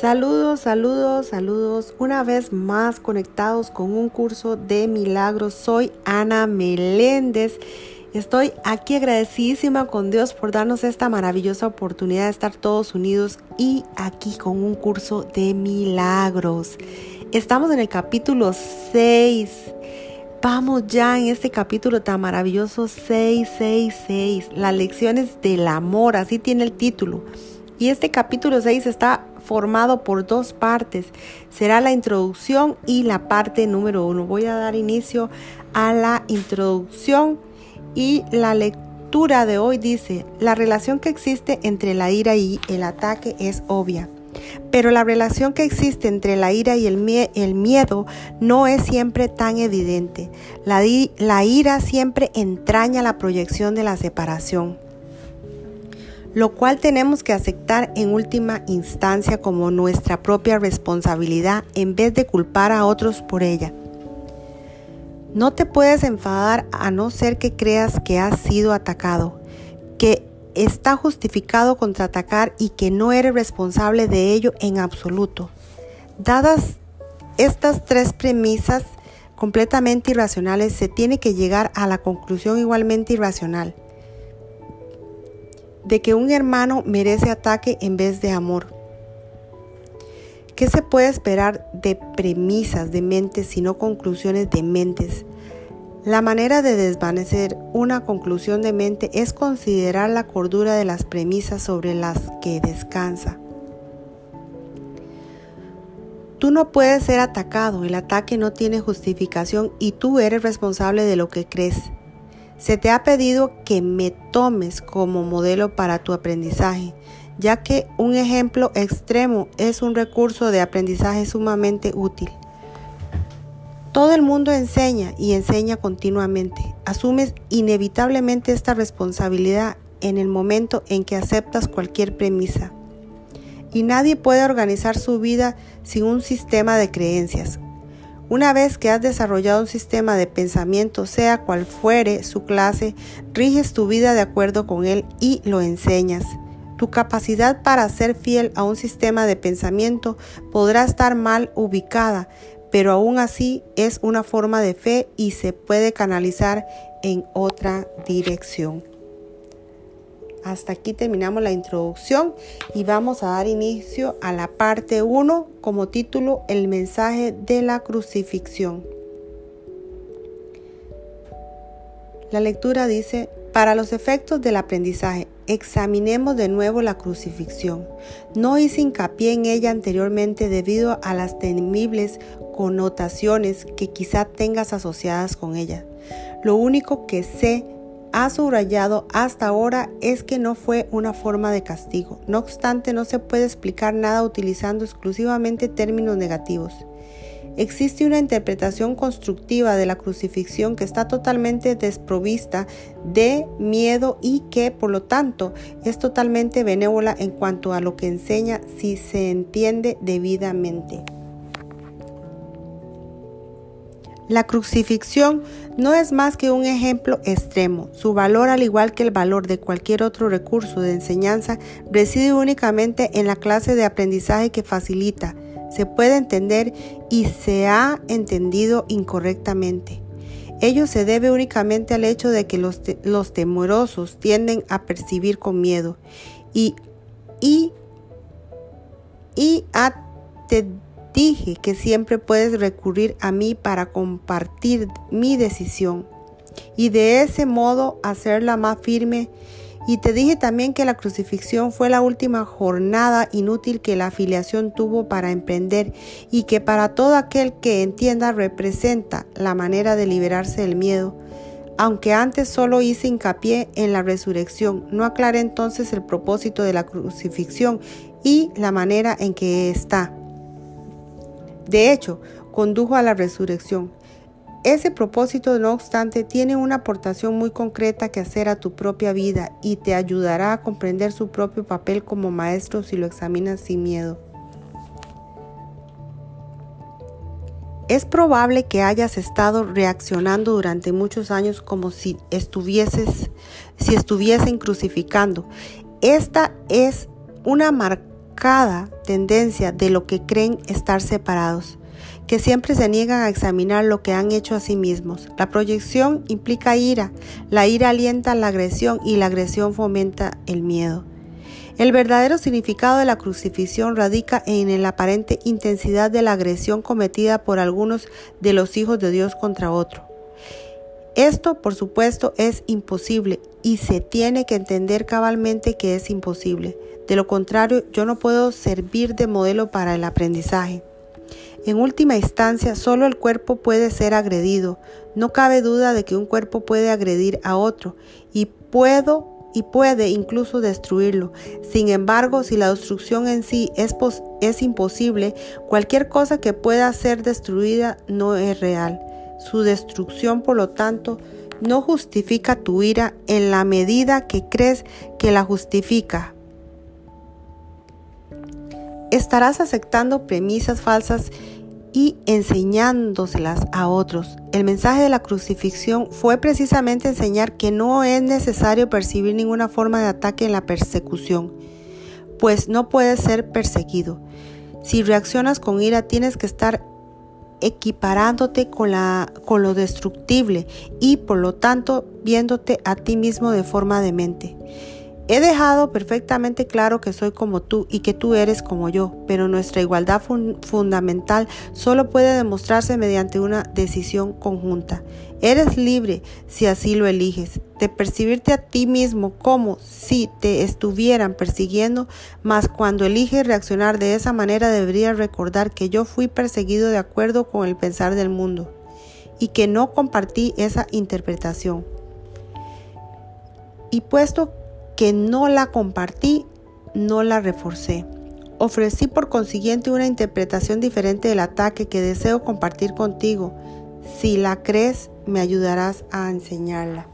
Saludos, saludos, saludos. Una vez más conectados con un curso de milagros. Soy Ana Meléndez. Estoy aquí agradecidísima con Dios por darnos esta maravillosa oportunidad de estar todos unidos y aquí con un curso de milagros. Estamos en el capítulo 6. Vamos ya en este capítulo tan maravilloso 666. Las lecciones del amor, así tiene el título. Y este capítulo 6 está formado por dos partes. Será la introducción y la parte número uno. Voy a dar inicio a la introducción y la lectura de hoy dice, la relación que existe entre la ira y el ataque es obvia. Pero la relación que existe entre la ira y el, miedo no es siempre tan evidente. La, la ira siempre entraña la proyección de la separación lo cual tenemos que aceptar en última instancia como nuestra propia responsabilidad en vez de culpar a otros por ella. No te puedes enfadar a no ser que creas que has sido atacado, que está justificado contraatacar y que no eres responsable de ello en absoluto. Dadas estas tres premisas completamente irracionales, se tiene que llegar a la conclusión igualmente irracional de que un hermano merece ataque en vez de amor. ¿Qué se puede esperar de premisas de mentes sino conclusiones de mentes? La manera de desvanecer una conclusión de mente es considerar la cordura de las premisas sobre las que descansa. Tú no puedes ser atacado, el ataque no tiene justificación y tú eres responsable de lo que crees. Se te ha pedido que me tomes como modelo para tu aprendizaje, ya que un ejemplo extremo es un recurso de aprendizaje sumamente útil. Todo el mundo enseña y enseña continuamente. Asumes inevitablemente esta responsabilidad en el momento en que aceptas cualquier premisa. Y nadie puede organizar su vida sin un sistema de creencias, una vez que has desarrollado un sistema de pensamiento, sea cual fuere su clase, riges tu vida de acuerdo con él y lo enseñas. Tu capacidad para ser fiel a un sistema de pensamiento podrá estar mal ubicada, pero aún así es una forma de fe y se puede canalizar en otra dirección. Hasta aquí terminamos la introducción y vamos a dar inicio a la parte 1 como título El mensaje de la crucifixión. La lectura dice, para los efectos del aprendizaje, examinemos de nuevo la crucifixión. No hice hincapié en ella anteriormente debido a las temibles connotaciones que quizá tengas asociadas con ella. Lo único que sé ha subrayado hasta ahora es que no fue una forma de castigo. No obstante, no se puede explicar nada utilizando exclusivamente términos negativos. Existe una interpretación constructiva de la crucifixión que está totalmente desprovista de miedo y que, por lo tanto, es totalmente benévola en cuanto a lo que enseña si se entiende debidamente. La crucifixión no es más que un ejemplo extremo. Su valor, al igual que el valor de cualquier otro recurso de enseñanza, reside únicamente en la clase de aprendizaje que facilita, se puede entender y se ha entendido incorrectamente. Ello se debe únicamente al hecho de que los, los temerosos tienden a percibir con miedo y, y, y a dije que siempre puedes recurrir a mí para compartir mi decisión y de ese modo hacerla más firme. Y te dije también que la crucifixión fue la última jornada inútil que la afiliación tuvo para emprender y que para todo aquel que entienda representa la manera de liberarse del miedo. Aunque antes solo hice hincapié en la resurrección, no aclaré entonces el propósito de la crucifixión y la manera en que está. De hecho, condujo a la resurrección. Ese propósito, no obstante, tiene una aportación muy concreta que hacer a tu propia vida y te ayudará a comprender su propio papel como maestro si lo examinas sin miedo. Es probable que hayas estado reaccionando durante muchos años como si estuvieses, si estuviesen crucificando. Esta es una equivocada tendencia de lo que creen estar separados, que siempre se niegan a examinar lo que han hecho a sí mismos. La proyección implica ira, la ira alienta la agresión y la agresión fomenta el miedo. El verdadero significado de la crucifixión radica en la aparente intensidad de la agresión cometida por algunos de los hijos de Dios contra otro. Esto, por supuesto, es imposible y se tiene que entender cabalmente que es imposible. De lo contrario, yo no puedo servir de modelo para el aprendizaje. En última instancia, solo el cuerpo puede ser agredido. No cabe duda de que un cuerpo puede agredir a otro y puedo y puede incluso destruirlo. Sin embargo, si la destrucción en sí es, es imposible, cualquier cosa que pueda ser destruida no es real. Su destrucción, por lo tanto, no justifica tu ira en la medida que crees que la justifica. Estarás aceptando premisas falsas y enseñándoselas a otros. El mensaje de la crucifixión fue precisamente enseñar que no es necesario percibir ninguna forma de ataque en la persecución, pues no puedes ser perseguido. Si reaccionas con ira, tienes que estar equiparándote con, la, con lo destructible y por lo tanto viéndote a ti mismo de forma demente. He dejado perfectamente claro que soy como tú y que tú eres como yo, pero nuestra igualdad fundamental solo puede demostrarse mediante una decisión conjunta. Eres libre, si así lo eliges, de percibirte a ti mismo como si te estuvieran persiguiendo, mas cuando eliges reaccionar de esa manera deberías recordar que yo fui perseguido de acuerdo con el pensar del mundo y que no compartí esa interpretación. Y puesto que no la compartí, no la reforcé. Ofrecí por consiguiente una interpretación diferente del ataque que deseo compartir contigo. Si la crees, me ayudarás a enseñarla.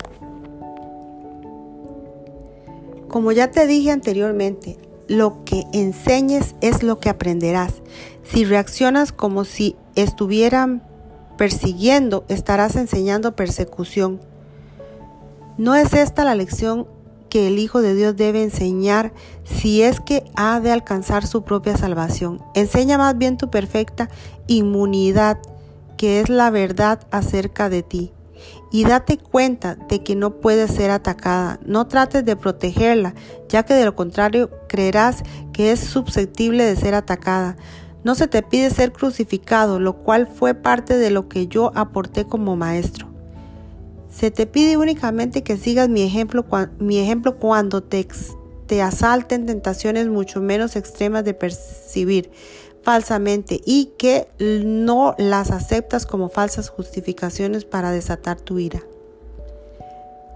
Como ya te dije anteriormente, lo que enseñes es lo que aprenderás. Si reaccionas como si estuvieran persiguiendo, estarás enseñando persecución. ¿No es esta la lección que el Hijo de Dios debe enseñar si es que ha de alcanzar su propia salvación. Enseña más bien tu perfecta inmunidad, que es la verdad acerca de ti. Y date cuenta de que no puede ser atacada. No trates de protegerla, ya que de lo contrario creerás que es susceptible de ser atacada. No se te pide ser crucificado, lo cual fue parte de lo que yo aporté como maestro. Se te pide únicamente que sigas mi ejemplo, cuando te, te asalten tentaciones mucho menos extremas de percibir falsamente y que no las aceptas como falsas justificaciones para desatar tu ira.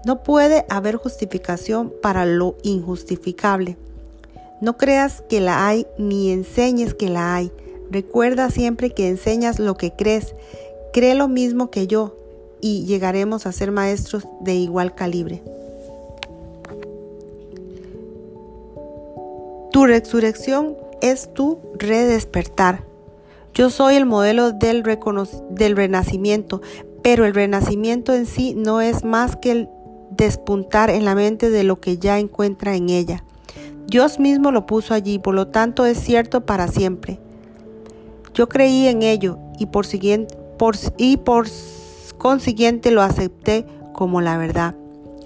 No puede haber justificación para lo injustificable. No creas que la hay ni enseñes que la hay. Recuerda siempre que enseñas lo que crees. Cree lo mismo que yo y llegaremos a ser maestros de igual calibre. Tu resurrección es tu redespertar. Yo soy el modelo del, del renacimiento, pero el renacimiento en sí no es más que el despuntar en la mente de lo que ya encuentra en ella. Dios mismo lo puso allí, por lo tanto es cierto para siempre. Yo creí en ello y por, siguiente, por, y por consiguiente lo acepté como la verdad.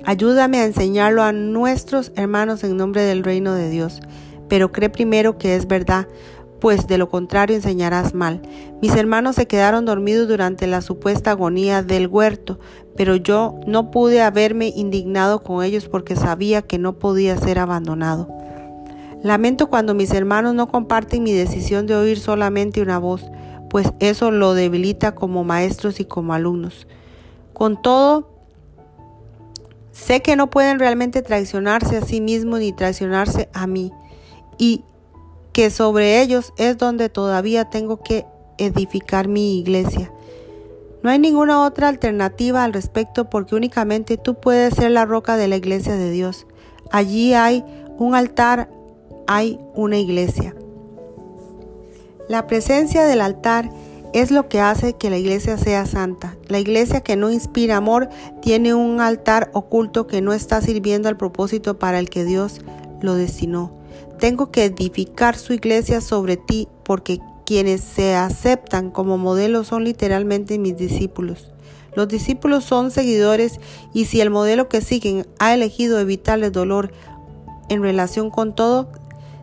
Ayúdame a enseñarlo a nuestros hermanos en nombre del reino de Dios, pero cree primero que es verdad, pues de lo contrario enseñarás mal. Mis hermanos se quedaron dormidos durante la supuesta agonía del huerto, pero yo no pude haberme indignado con ellos porque sabía que no podía ser abandonado. Lamento cuando mis hermanos no comparten mi decisión de oír solamente una voz, pues eso lo debilita como maestros y como alumnos. Con todo, sé que no pueden realmente traicionarse a sí mismos ni traicionarse a mí, y que sobre ellos es donde todavía tengo que edificar mi iglesia. No hay ninguna otra alternativa al respecto porque únicamente tú puedes ser la roca de la iglesia de Dios. Allí hay un altar, hay una iglesia. La presencia del altar es lo que hace que la iglesia sea santa. La iglesia que no inspira amor tiene un altar oculto que no está sirviendo al propósito para el que Dios lo destinó. tengo que edificar su iglesia sobre ti porque quienes se aceptan como modelo son literalmente mis discípulos. Los discípulos son seguidores y si el modelo que siguen ha elegido evitarles dolor en relación con todo,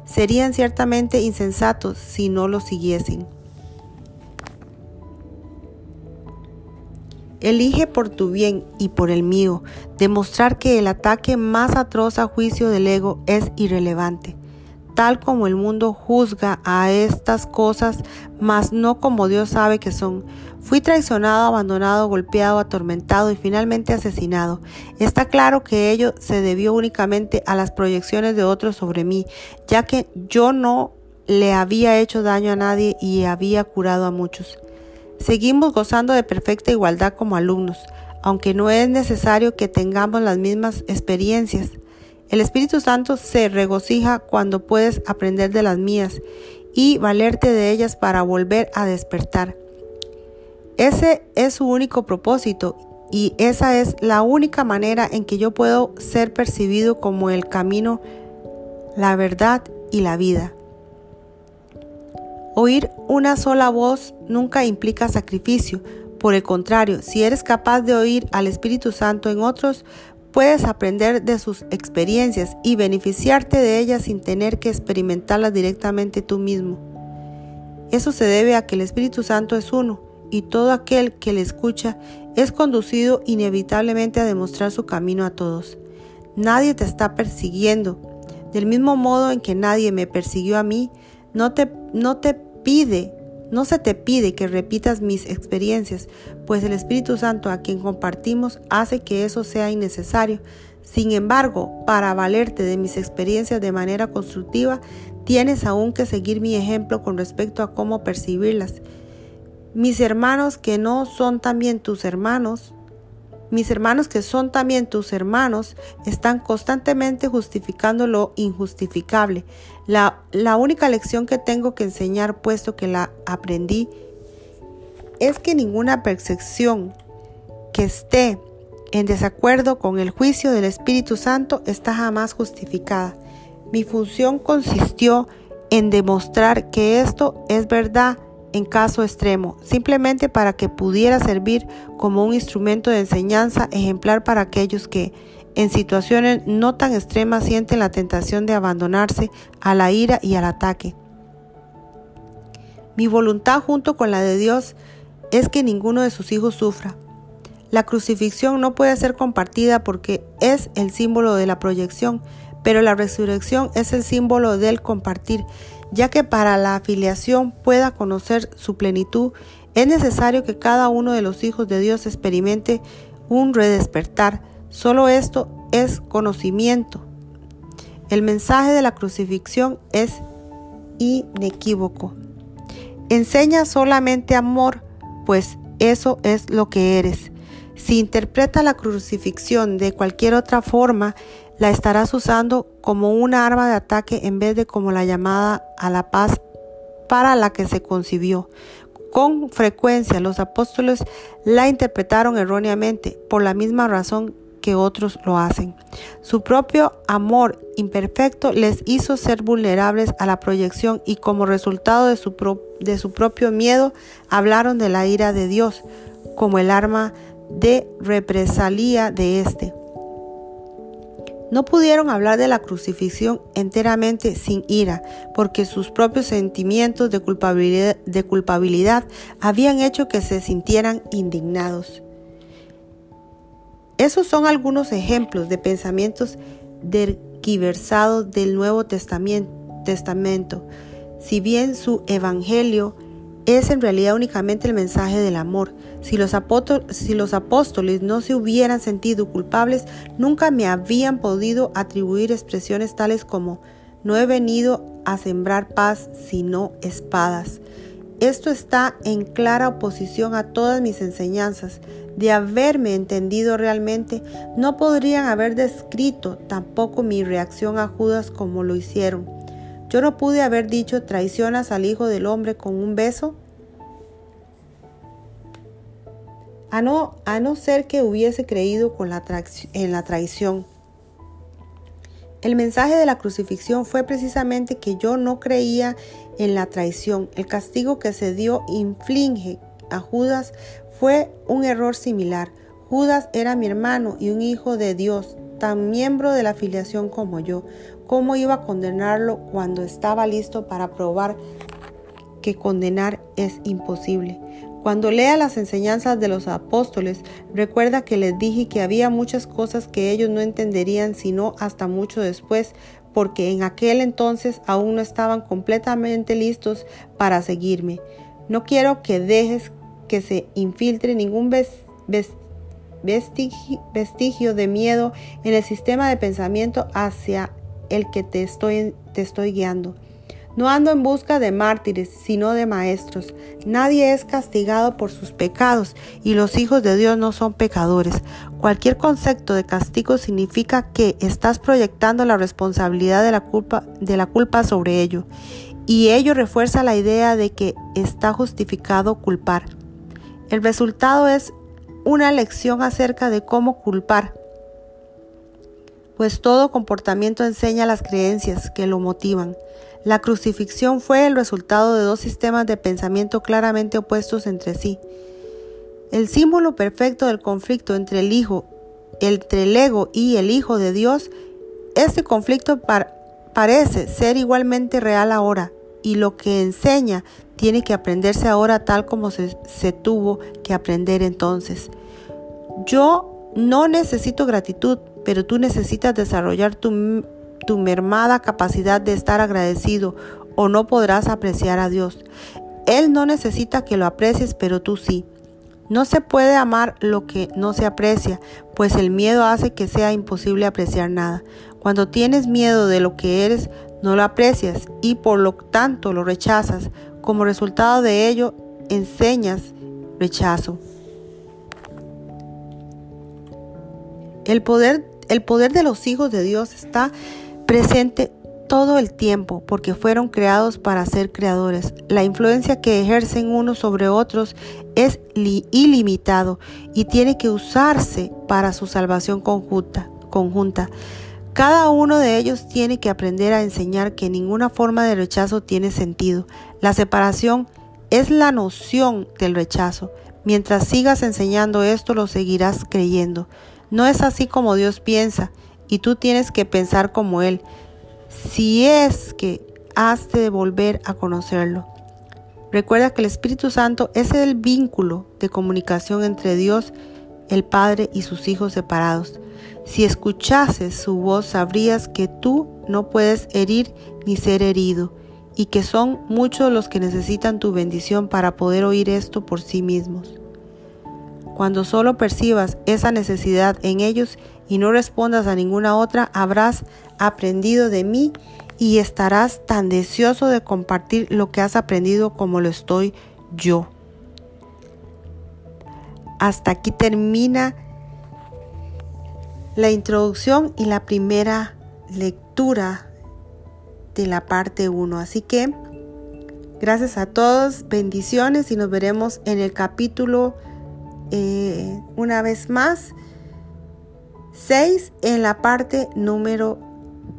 serían ciertamente insensatos si no lo siguiesen. Elige por tu bien y por el mío demostrar que el ataque más atroz a juicio del ego es irrelevante, tal como el mundo juzga a estas cosas, mas no como Dios sabe que son. Fui traicionado, abandonado, golpeado, atormentado y finalmente asesinado. Está claro que ello se debió únicamente a las proyecciones de otros sobre mí, ya que yo no le había hecho daño a nadie y había curado a muchos. Seguimos gozando de perfecta igualdad como alumnos, aunque no es necesario que tengamos las mismas experiencias. El Espíritu Santo se regocija cuando puedes aprender de las mías y valerte de ellas para volver a despertar. Ese es su único propósito y esa es la única manera en que yo puedo ser percibido como el camino, la verdad y la vida. Oír una sola voz nunca implica sacrificio. Por el contrario, si eres capaz de oír al Espíritu Santo en otros, puedes aprender de sus experiencias y beneficiarte de ellas sin tener que experimentarlas directamente tú mismo. Eso se debe a que el Espíritu Santo es uno y todo aquel que le escucha es conducido inevitablemente a demostrar su camino a todos. Nadie te está persiguiendo. Del mismo modo en que nadie me persiguió a mí, no te, no te pide, no se te pide que repitas mis experiencias, pues el Espíritu Santo a quien compartimos hace que eso sea innecesario. Sin embargo, para valerte de mis experiencias de manera constructiva, tienes aún que seguir mi ejemplo con respecto a cómo percibirlas. Mis hermanos que no son también tus hermanos, mis hermanos que son también tus hermanos están constantemente justificando lo injustificable. La, única lección que tengo que enseñar, puesto que la aprendí, es que ninguna percepción que esté en desacuerdo con el juicio del Espíritu Santo está jamás justificada. Mi función consistió en demostrar que esto es verdad en caso extremo, simplemente para que pudiera servir como un instrumento de enseñanza ejemplar para aquellos que, en situaciones no tan extremas, sienten la tentación de abandonarse a la ira y al ataque. Mi voluntad junto con la de Dios es que ninguno de sus hijos sufra. La crucifixión no puede ser compartida porque es el símbolo de la proyección, pero la resurrección es el símbolo del compartir ya que para la afiliación pueda conocer su plenitud, es necesario que cada uno de los hijos de Dios experimente un redespertar. Solo esto es conocimiento. El mensaje de la crucifixión es inequívoco. Enseña solamente amor, pues eso es lo que eres. Si interpreta la crucifixión de cualquier otra forma, la estarás usando como una arma de ataque en vez de como la llamada a la paz para la que se concibió. Con frecuencia los apóstoles la interpretaron erróneamente por la misma razón que otros lo hacen. Su propio amor imperfecto les hizo ser vulnerables a la proyección y como resultado de su, de su propio miedo hablaron de la ira de Dios como el arma de represalia de éste. No pudieron hablar de la crucifixión enteramente sin ira, porque sus propios sentimientos de culpabilidad, habían hecho que se sintieran indignados. Esos son algunos ejemplos de pensamientos derquiversados del Nuevo Testamento. Si bien su evangelio es en realidad únicamente el mensaje del amor. Si los, apóstoles, no se hubieran sentido culpables, nunca me habían podido atribuir expresiones tales como no he venido a sembrar paz sino espadas. Esto está en clara oposición a todas mis enseñanzas. De haberme entendido realmente, no podrían haber descrito tampoco mi reacción a Judas como lo hicieron. Yo no pude haber dicho traicionas al Hijo del Hombre con un beso. A no, a no ser que hubiese creído con la en la traición. El mensaje de la crucifixión fue precisamente que yo no creía en la traición. El castigo que se dio inflige a Judas fue un error similar. Judas era mi hermano y un hijo de Dios, tan miembro de la filiación como yo. ¿Cómo iba a condenarlo cuando estaba listo para probar que condenar es imposible? Cuando lea las enseñanzas de los apóstoles, recuerda que les dije que había muchas cosas que ellos no entenderían sino hasta mucho después, porque en aquel entonces aún no estaban completamente listos para seguirme. No quiero que dejes que se infiltre ningún vestigio, de miedo en el sistema de pensamiento hacia el que te estoy, guiando. No ando en busca de mártires, sino de maestros. Nadie es castigado por sus pecados y los hijos de Dios no son pecadores. Cualquier concepto de castigo significa que estás proyectando la responsabilidad de la culpa, de la culpa sobre ello. Y ello refuerza la idea de que está justificado culpar. El resultado es una lección acerca de cómo culpar, pues todo comportamiento enseña las creencias que lo motivan. La crucifixión fue el resultado de dos sistemas de pensamiento claramente opuestos entre sí. El símbolo perfecto del conflicto entre el Hijo, entre el ego y el Hijo de Dios, este conflicto parece ser igualmente real ahora y lo que enseña tiene que aprenderse ahora tal como se, se tuvo que aprender entonces. Yo no necesito gratitud, pero tú necesitas desarrollar tu tu mermada capacidad de estar agradecido o no podrás apreciar a Dios. Él no necesita que lo aprecies, pero tú sí. No se puede amar lo que no se aprecia, pues el miedo hace que sea imposible apreciar nada. Cuando tienes miedo de lo que eres, no lo aprecias y por lo tanto lo rechazas. Como resultado de ello, enseñas rechazo. El poder, el poder de los hijos de Dios está presente todo el tiempo porque fueron creados para ser creadores. La influencia que ejercen unos sobre otros es ilimitado y tiene que usarse para su salvación conjunta, conjunta. Cada uno de ellos tiene que aprender a enseñar que ninguna forma de rechazo tiene sentido. La separación es la noción del rechazo. Mientras sigas enseñando esto, lo seguirás creyendo. No es así como Dios piensa y tú tienes que pensar como Él, si es que has de volver a conocerlo. Recuerda que el Espíritu Santo es el vínculo de comunicación entre Dios, el Padre y sus hijos separados. Si escuchases su voz, sabrías que tú no puedes herir ni ser herido, y que son muchos los que necesitan tu bendición para poder oír esto por sí mismos. Cuando solo percibas esa necesidad en ellos y no respondas a ninguna otra, habrás aprendido de mí y estarás tan deseoso de compartir lo que has aprendido como lo estoy yo. Hasta aquí termina la introducción y la primera lectura de la parte 1. Así que gracias a todos, bendiciones y nos veremos en el capítulo eh, una vez más 6 en la parte número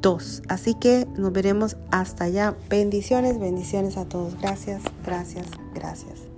2. Así que nos veremos hasta allá. Bendiciones, bendiciones a todos. Gracias, gracias, gracias.